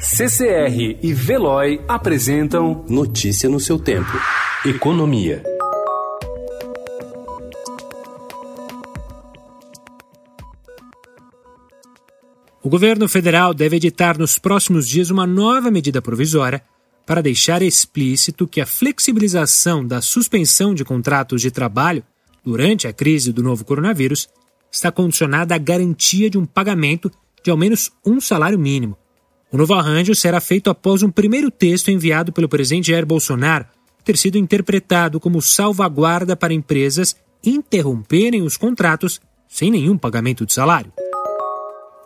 CCR e Veloy apresentam Notícia no seu tempo. Economia. O governo federal deve editar nos próximos dias uma nova medida provisória para deixar explícito que a flexibilização da suspensão de contratos de trabalho durante a crise do novo coronavírus está condicionada à garantia de um pagamento de ao menos um salário mínimo. O novo arranjo será feito após um primeiro texto enviado pelo presidente Jair Bolsonaro ter sido interpretado como salvaguarda para empresas interromperem os contratos sem nenhum pagamento de salário.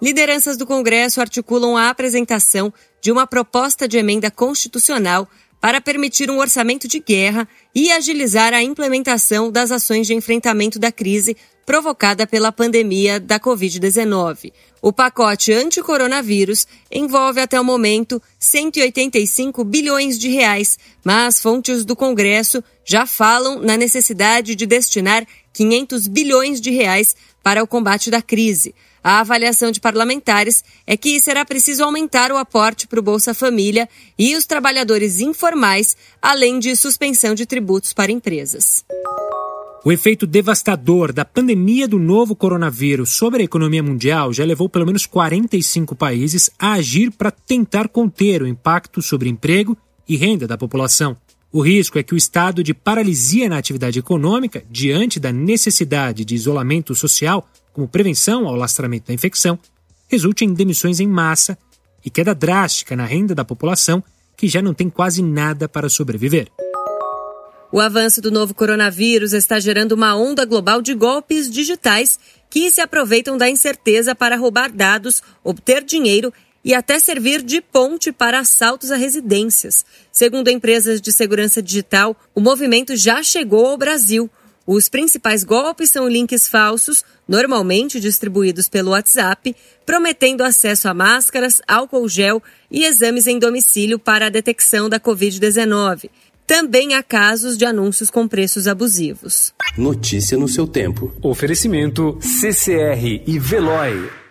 Lideranças do Congresso articulam a apresentação de uma proposta de emenda constitucional para permitir um orçamento de guerra e agilizar a implementação das ações de enfrentamento da crise provocada pela pandemia da Covid-19. O pacote anti-coronavírus envolve até o momento 185 bilhões de reais, mas fontes do Congresso já falam na necessidade de destinar 500 bilhões de reais para o combate da crise. A avaliação de parlamentares é que será preciso aumentar o aporte para o Bolsa Família e os trabalhadores informais, além de suspensão de tributos para empresas. O efeito devastador da pandemia do novo coronavírus sobre a economia mundial já levou pelo menos 45 países a agir para tentar conter o impacto sobre emprego e renda da população. O risco é que o estado de paralisia na atividade econômica, diante da necessidade de isolamento social, como prevenção ao lastramento da infecção, resulte em demissões em massa e queda drástica na renda da população, que já não tem quase nada para sobreviver. O avanço do novo coronavírus está gerando uma onda global de golpes digitais que se aproveitam da incerteza para roubar dados, obter dinheiro e até servir de ponte para assaltos a residências. Segundo empresas de segurança digital, o movimento já chegou ao Brasil. Os principais golpes são links falsos, normalmente distribuídos pelo WhatsApp, prometendo acesso a máscaras, álcool gel e exames em domicílio para a detecção da Covid-19. Também há casos de anúncios com preços abusivos. Notícia no seu tempo. Oferecimento CCR e Veloy.